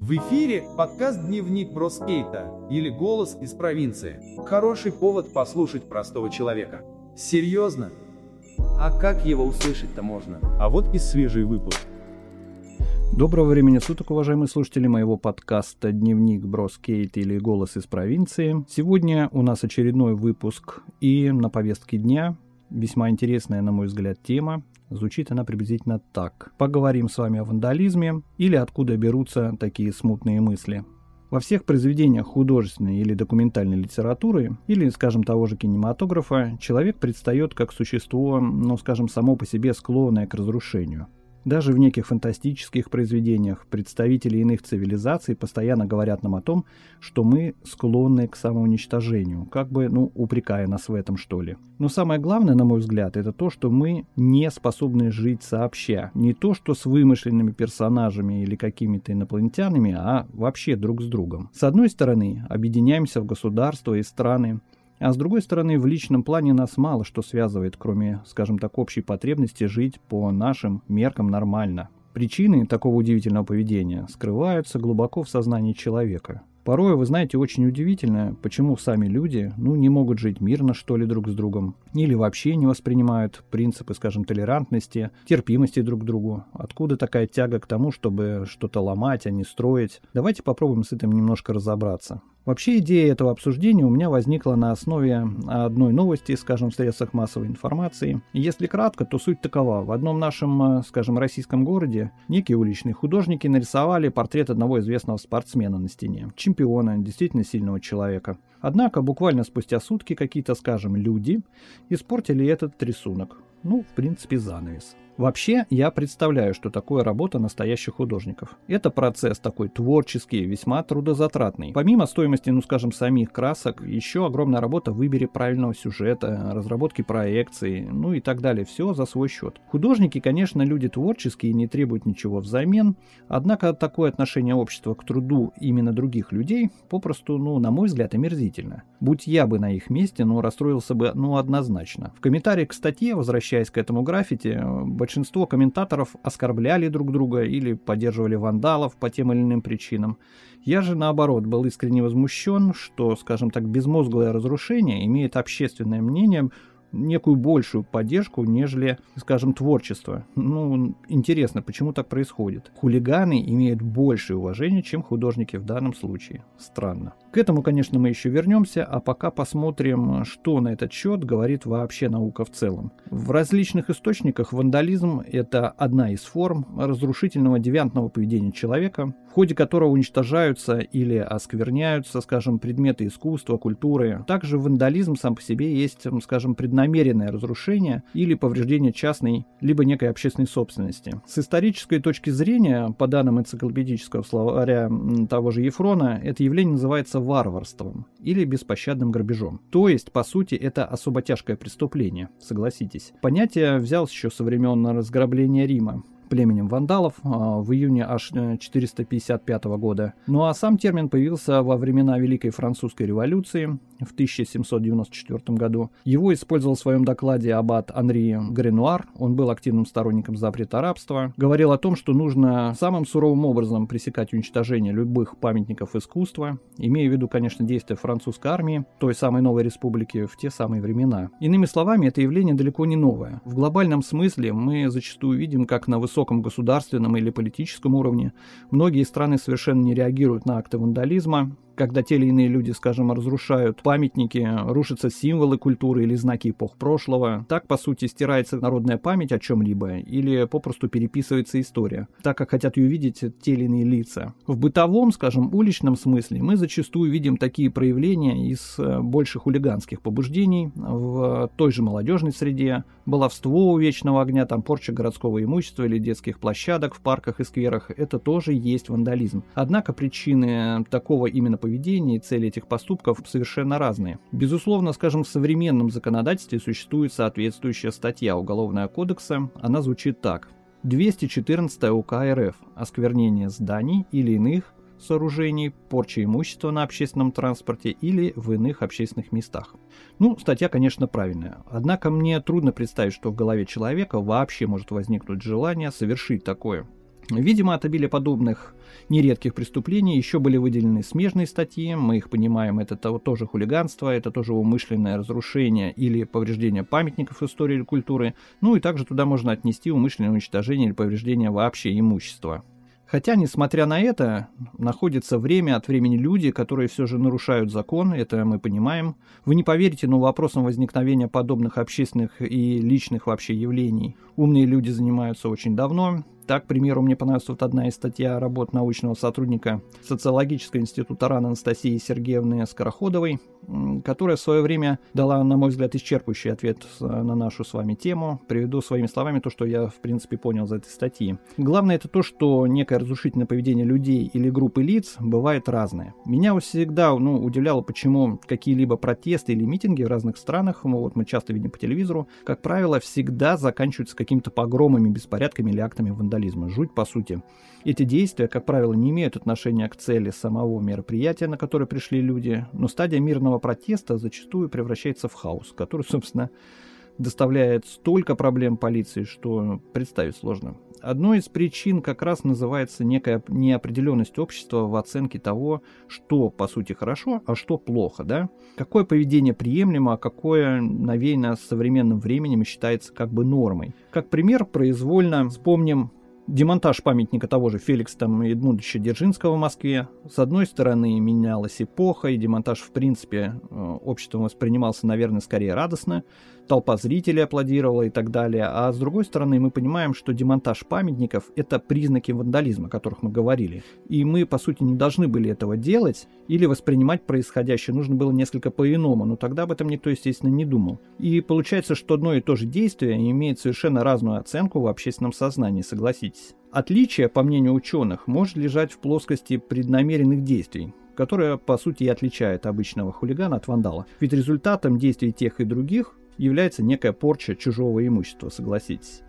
В эфире подкаст «Дневник Броскейта» или «Голос из провинции». Хороший повод послушать простого человека. Серьезно? А как его услышать-то можно? А вот и свежий выпуск. Доброго времени суток, уважаемые слушатели моего подкаста «Дневник Броскейт» или «Голос из провинции». Сегодня у нас очередной выпуск, и на повестке дня весьма интересная, на мой взгляд, тема Звучит она приблизительно так. Поговорим с вами о вандализме или откуда берутся такие смутные мысли. Во всех произведениях художественной или документальной литературы, или, скажем, того же кинематографа, человек предстает как существо, ну, скажем, само по себе склонное к разрушению – даже в неких фантастических произведениях представители иных цивилизаций постоянно говорят нам о том, что мы склонны к самоуничтожению, как бы, ну, упрекая нас в этом, что ли. Но самое главное, на мой взгляд, это то, что мы не способны жить сообща. Не то, что с вымышленными персонажами или какими-то инопланетянами, а вообще друг с другом. С одной стороны, объединяемся в государства и страны, а с другой стороны, в личном плане нас мало что связывает, кроме, скажем так, общей потребности жить по нашим меркам нормально. Причины такого удивительного поведения скрываются глубоко в сознании человека. Порой, вы знаете, очень удивительно, почему сами люди, ну, не могут жить мирно, что ли, друг с другом, или вообще не воспринимают принципы, скажем, толерантности, терпимости друг к другу. Откуда такая тяга к тому, чтобы что-то ломать, а не строить? Давайте попробуем с этим немножко разобраться. Вообще идея этого обсуждения у меня возникла на основе одной новости, скажем, в средствах массовой информации. Если кратко, то суть такова. В одном нашем, скажем, российском городе некие уличные художники нарисовали портрет одного известного спортсмена на стене. Чемпиона, действительно сильного человека. Однако буквально спустя сутки какие-то, скажем, люди испортили этот рисунок. Ну, в принципе, занавес. Вообще, я представляю, что такое работа настоящих художников. Это процесс такой творческий, весьма трудозатратный. Помимо стоимости, ну скажем, самих красок, еще огромная работа в выборе правильного сюжета, разработки проекций, ну и так далее. Все за свой счет. Художники, конечно, люди творческие, не требуют ничего взамен, однако такое отношение общества к труду именно других людей попросту, ну, на мой взгляд, омерзительно. Будь я бы на их месте, ну, расстроился бы, ну, однозначно. В комментариях к статье, возвращаясь к этому граффити, большинство комментаторов оскорбляли друг друга или поддерживали вандалов по тем или иным причинам. Я же, наоборот, был искренне возмущен, что, скажем так, безмозглое разрушение имеет общественное мнение некую большую поддержку, нежели, скажем, творчество. Ну, интересно, почему так происходит? Хулиганы имеют большее уважение, чем художники в данном случае. Странно. К этому, конечно, мы еще вернемся, а пока посмотрим, что на этот счет говорит вообще наука в целом. В различных источниках вандализм – это одна из форм разрушительного девиантного поведения человека, в ходе которого уничтожаются или оскверняются, скажем, предметы искусства, культуры. Также вандализм сам по себе есть, скажем, преднамеренное разрушение или повреждение частной либо некой общественной собственности. С исторической точки зрения, по данным энциклопедического словаря того же Ефрона, это явление называется варварством или беспощадным грабежом. То есть, по сути, это особо тяжкое преступление, согласитесь. Понятие взялось еще со времен разграбления Рима племенем вандалов а, в июне аж 455 э, года. Ну а сам термин появился во времена Великой Французской революции в 1794 году. Его использовал в своем докладе аббат Анри Гренуар. Он был активным сторонником запрета рабства. Говорил о том, что нужно самым суровым образом пресекать уничтожение любых памятников искусства, имея в виду, конечно, действия французской армии, той самой новой республики в те самые времена. Иными словами, это явление далеко не новое. В глобальном смысле мы зачастую видим, как на высоком государственном или политическом уровне. Многие страны совершенно не реагируют на акты вандализма, когда те или иные люди, скажем, разрушают памятники, рушатся символы культуры или знаки эпох прошлого. Так, по сути, стирается народная память о чем-либо или попросту переписывается история, так как хотят ее видеть те или иные лица. В бытовом, скажем, уличном смысле мы зачастую видим такие проявления из э, больше хулиганских побуждений в той же молодежной среде, баловство у вечного огня, там порча городского имущества или детских площадок в парках и скверах, это тоже есть вандализм. Однако причины такого именно поведения и цели этих поступков совершенно разные. Безусловно, скажем, в современном законодательстве существует соответствующая статья Уголовного кодекса. Она звучит так. 214 УК РФ «Осквернение зданий или иных сооружений, порча имущества на общественном транспорте или в иных общественных местах. Ну, статья, конечно, правильная. Однако мне трудно представить, что в голове человека вообще может возникнуть желание совершить такое. Видимо, от обилия подобных нередких преступлений еще были выделены смежные статьи, мы их понимаем, это тоже хулиганство, это тоже умышленное разрушение или повреждение памятников истории или культуры, ну и также туда можно отнести умышленное уничтожение или повреждение вообще имущества. Хотя, несмотря на это, находится время от времени люди, которые все же нарушают закон, это мы понимаем. Вы не поверите, но вопросом возникновения подобных общественных и личных вообще явлений умные люди занимаются очень давно, так, к примеру, мне понравилась вот одна из статья работ научного сотрудника Социологического института РАН Анастасии Сергеевны Скороходовой, которая в свое время дала, на мой взгляд, исчерпывающий ответ на нашу с вами тему. Приведу своими словами то, что я, в принципе, понял из этой статьи. Главное это то, что некое разрушительное поведение людей или группы лиц бывает разное. Меня всегда ну, удивляло, почему какие-либо протесты или митинги в разных странах, вот мы часто видим по телевизору, как правило, всегда заканчиваются какими-то погромами, беспорядками или актами вандализма вандализма. Жуть, по сути. Эти действия, как правило, не имеют отношения к цели самого мероприятия, на которое пришли люди, но стадия мирного протеста зачастую превращается в хаос, который, собственно, доставляет столько проблем полиции, что представить сложно. Одной из причин как раз называется некая неопределенность общества в оценке того, что по сути хорошо, а что плохо, да? Какое поведение приемлемо, а какое навеяно современным временем считается как бы нормой. Как пример, произвольно вспомним демонтаж памятника того же Феликса Эдмундовича Дзержинского в Москве. С одной стороны, менялась эпоха, и демонтаж, в принципе, э, обществом воспринимался, наверное, скорее радостно толпа зрителей аплодировала и так далее. А с другой стороны, мы понимаем, что демонтаж памятников – это признаки вандализма, о которых мы говорили. И мы, по сути, не должны были этого делать или воспринимать происходящее нужно было несколько по-иному, но тогда об этом никто, естественно, не думал. И получается, что одно и то же действие имеет совершенно разную оценку в общественном сознании, согласитесь. Отличие, по мнению ученых, может лежать в плоскости преднамеренных действий, которая, по сути, и отличает обычного хулигана от вандала. Ведь результатом действий тех и других является некая порча чужого имущества, согласитесь.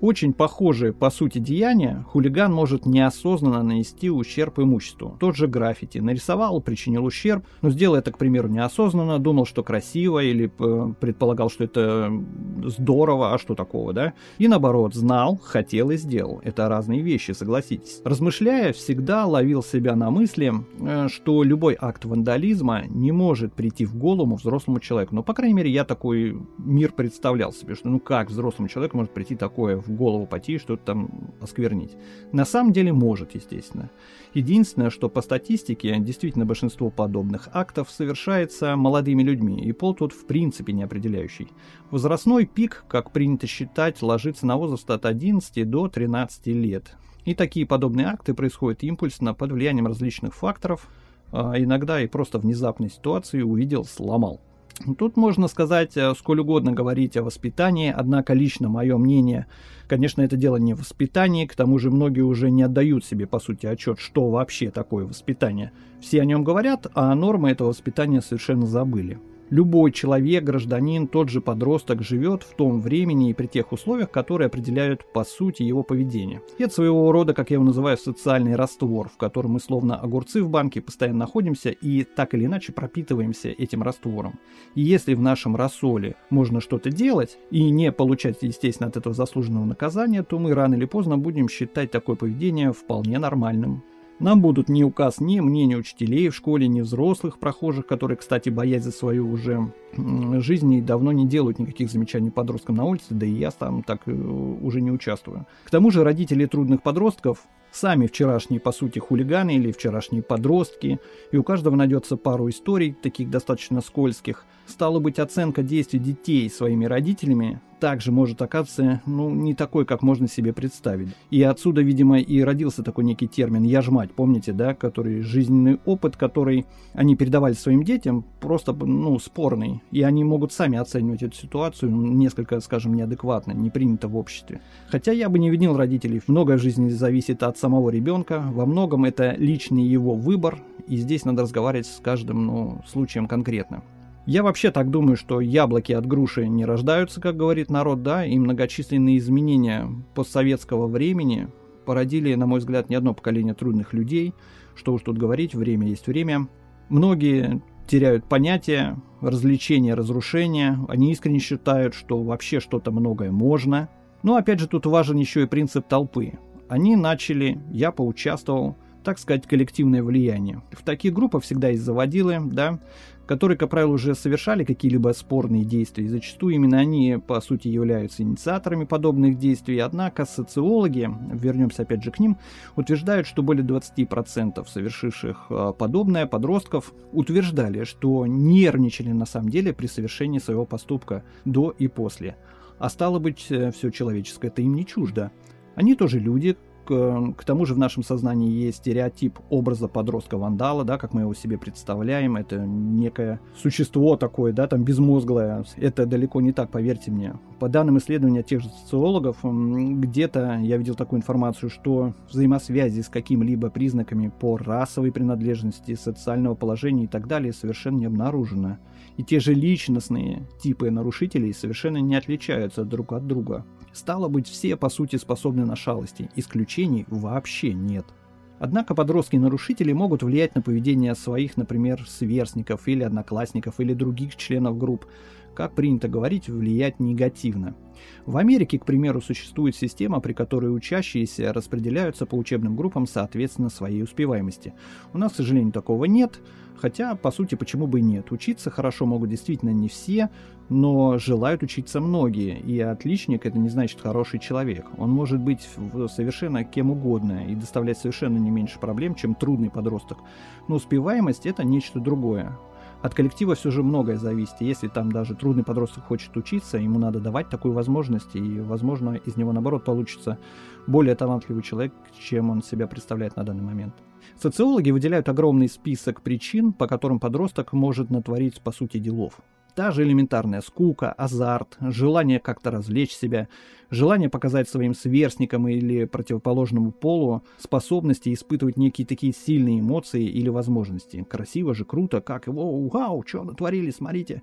Очень похожие по сути деяния хулиган может неосознанно нанести ущерб имуществу. Тот же граффити. Нарисовал, причинил ущерб, но сделал это, к примеру, неосознанно, думал, что красиво или э, предполагал, что это здорово, а что такого, да? И наоборот, знал, хотел и сделал. Это разные вещи, согласитесь. Размышляя, всегда ловил себя на мысли, э, что любой акт вандализма не может прийти в голову взрослому человеку. Ну, по крайней мере, я такой мир представлял себе, что ну как взрослому человеку может прийти такое в голову пойти и что-то там осквернить. На самом деле может, естественно. Единственное, что по статистике действительно большинство подобных актов совершается молодыми людьми, и пол тут в принципе не определяющий. Возрастной пик, как принято считать, ложится на возраст от 11 до 13 лет. И такие подобные акты происходят импульсно под влиянием различных факторов, а иногда и просто внезапной ситуации увидел, сломал. Тут можно сказать, э, сколь угодно говорить о воспитании, однако лично мое мнение, конечно, это дело не в воспитании, к тому же многие уже не отдают себе, по сути, отчет, что вообще такое воспитание. Все о нем говорят, а нормы этого воспитания совершенно забыли. Любой человек, гражданин, тот же подросток живет в том времени и при тех условиях, которые определяют по сути его поведение. И это своего рода, как я его называю, социальный раствор, в котором мы словно огурцы в банке постоянно находимся и так или иначе пропитываемся этим раствором. И если в нашем рассоле можно что-то делать и не получать, естественно, от этого заслуженного наказания, то мы рано или поздно будем считать такое поведение вполне нормальным. Нам будут не указ ни мнения учителей в школе, ни взрослых прохожих, которые, кстати, боясь за свою уже жизнь и давно не делают никаких замечаний подросткам на улице, да и я там так э, уже не участвую. К тому же родители трудных подростков сами вчерашние, по сути, хулиганы или вчерашние подростки, и у каждого найдется пару историй, таких достаточно скользких. Стало быть, оценка действий детей своими родителями также может оказаться, ну, не такой, как можно себе представить. И отсюда, видимо, и родился такой некий термин «я ж мать», помните, да, который жизненный опыт, который они передавали своим детям, просто, ну, спорный. И они могут сами оценивать эту ситуацию несколько, скажем, неадекватно, не принято в обществе. Хотя я бы не винил родителей. Многое в жизни зависит от самого ребенка. Во многом это личный его выбор. И здесь надо разговаривать с каждым, ну, случаем конкретно. Я вообще так думаю, что яблоки от груши не рождаются, как говорит народ, да, и многочисленные изменения постсоветского времени породили, на мой взгляд, не одно поколение трудных людей. Что уж тут говорить, время есть время. Многие теряют понятие развлечения, разрушения. Они искренне считают, что вообще что-то многое можно. Но опять же тут важен еще и принцип толпы. они начали, я поучаствовал, так сказать, коллективное влияние. В таких группах всегда есть заводилы, да, которые, как правило, уже совершали какие-либо спорные действия, и зачастую именно они, по сути, являются инициаторами подобных действий. Однако социологи, вернемся опять же к ним, утверждают, что более 20% совершивших а, подобное подростков утверждали, что нервничали на самом деле при совершении своего поступка до и после. А стало быть, э, все человеческое это им не чуждо. Они тоже люди, к тому же в нашем сознании есть стереотип образа подростка-вандала, да, как мы его себе представляем. Это некое существо такое, да, там безмозглое. Это далеко не так, поверьте мне. По данным исследования тех же социологов, где-то я видел такую информацию, что взаимосвязи с какими-либо признаками по расовой принадлежности, социального положения и так далее совершенно не обнаружено. И те же личностные типы нарушителей совершенно не отличаются друг от друга. Стало быть, все по сути способны на шалости, исключений вообще нет. Однако подростки-нарушители могут влиять на поведение своих, например, сверстников или одноклассников или других членов групп, как принято говорить, влиять негативно. В Америке, к примеру, существует система, при которой учащиеся распределяются по учебным группам соответственно своей успеваемости. У нас, к сожалению, такого нет, хотя, по сути, почему бы и нет. Учиться хорошо могут действительно не все, но желают учиться многие, и отличник это не значит хороший человек. Он может быть совершенно кем угодно и доставлять совершенно не меньше проблем, чем трудный подросток. Но успеваемость это нечто другое. От коллектива все же многое зависит. Если там даже трудный подросток хочет учиться, ему надо давать такую возможность, и, возможно, из него, наоборот, получится более талантливый человек, чем он себя представляет на данный момент. Социологи выделяют огромный список причин, по которым подросток может натворить, по сути, делов. Та же элементарная скука, азарт, желание как-то развлечь себя, желание показать своим сверстникам или противоположному полу способности испытывать некие такие сильные эмоции или возможности. Красиво же, круто, как его, вау, что натворили, смотрите.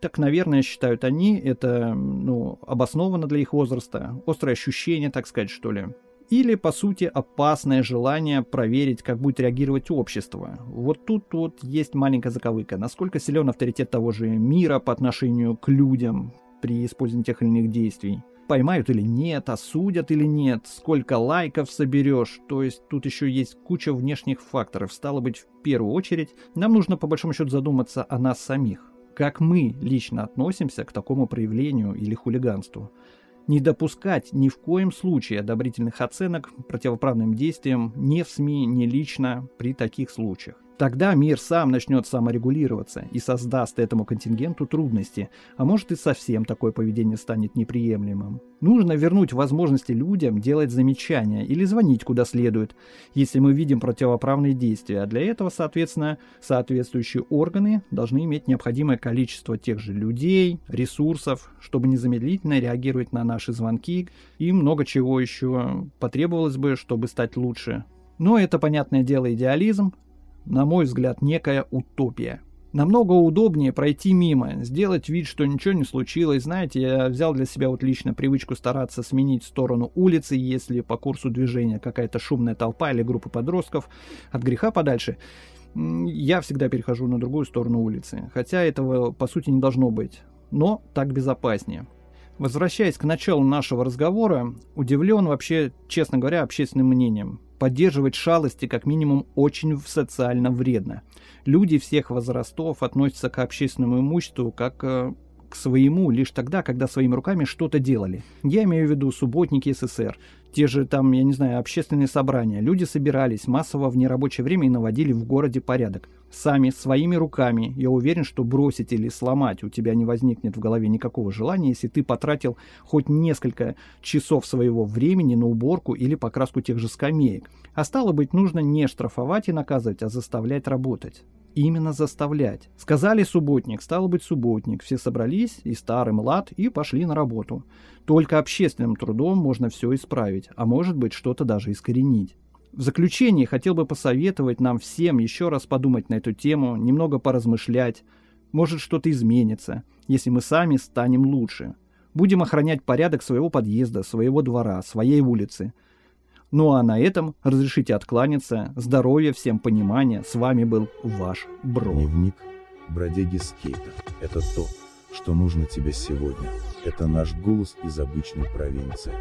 Так, наверное, считают они, это ну, обоснованно для их возраста, острое ощущение, так сказать, что ли или, по сути, опасное желание проверить, как будет реагировать общество. Вот тут вот есть маленькая заковыка. Насколько силен авторитет того же мира по отношению к людям при использовании тех или иных действий. Поймают или нет, осудят или нет, сколько лайков соберешь. То есть тут еще есть куча внешних факторов. Стало быть, в первую очередь, нам нужно по большому счету задуматься о нас самих. Как мы лично относимся к такому проявлению или хулиганству не допускать ни в коем случае одобрительных оценок противоправным действиям ни в СМИ, ни лично при таких случаях. Тогда мир сам начнет саморегулироваться и создаст этому контингенту трудности, а может и совсем такое поведение станет неприемлемым. Нужно вернуть возможности людям делать замечания или звонить куда следует, если мы видим противоправные действия, а для этого, соответственно, соответствующие органы должны иметь необходимое количество тех же людей, ресурсов, чтобы незамедлительно реагировать на наши звонки и много чего еще потребовалось бы, чтобы стать лучше. Но это, понятное дело, идеализм, на мой взгляд, некая утопия. Намного удобнее пройти мимо, сделать вид, что ничего не случилось. Знаете, я взял для себя вот лично привычку стараться сменить сторону улицы, если по курсу движения какая-то шумная толпа или группа подростков от греха подальше. Я всегда перехожу на другую сторону улицы, хотя этого по сути не должно быть, но так безопаснее. Возвращаясь к началу нашего разговора, удивлен вообще, честно говоря, общественным мнением. Поддерживать шалости как минимум очень социально вредно. Люди всех возрастов относятся к общественному имуществу как э, к своему лишь тогда, когда своими руками что-то делали. Я имею в виду субботники СССР, те же там, я не знаю, общественные собрания. Люди собирались массово в нерабочее время и наводили в городе порядок. Сами, своими руками. Я уверен, что бросить или сломать у тебя не возникнет в голове никакого желания, если ты потратил хоть несколько часов своего времени на уборку или покраску тех же скамеек. А стало быть, нужно не штрафовать и наказывать, а заставлять работать именно заставлять. Сказали субботник, стало быть субботник. Все собрались, и старый млад, и пошли на работу. Только общественным трудом можно все исправить, а может быть что-то даже искоренить. В заключение хотел бы посоветовать нам всем еще раз подумать на эту тему, немного поразмышлять. Может что-то изменится, если мы сами станем лучше. Будем охранять порядок своего подъезда, своего двора, своей улицы. Ну а на этом разрешите откланяться. Здоровья, всем понимания. С вами был ваш Бро. Дневник бродяги скейта. Это то, что нужно тебе сегодня. Это наш голос из обычной провинции.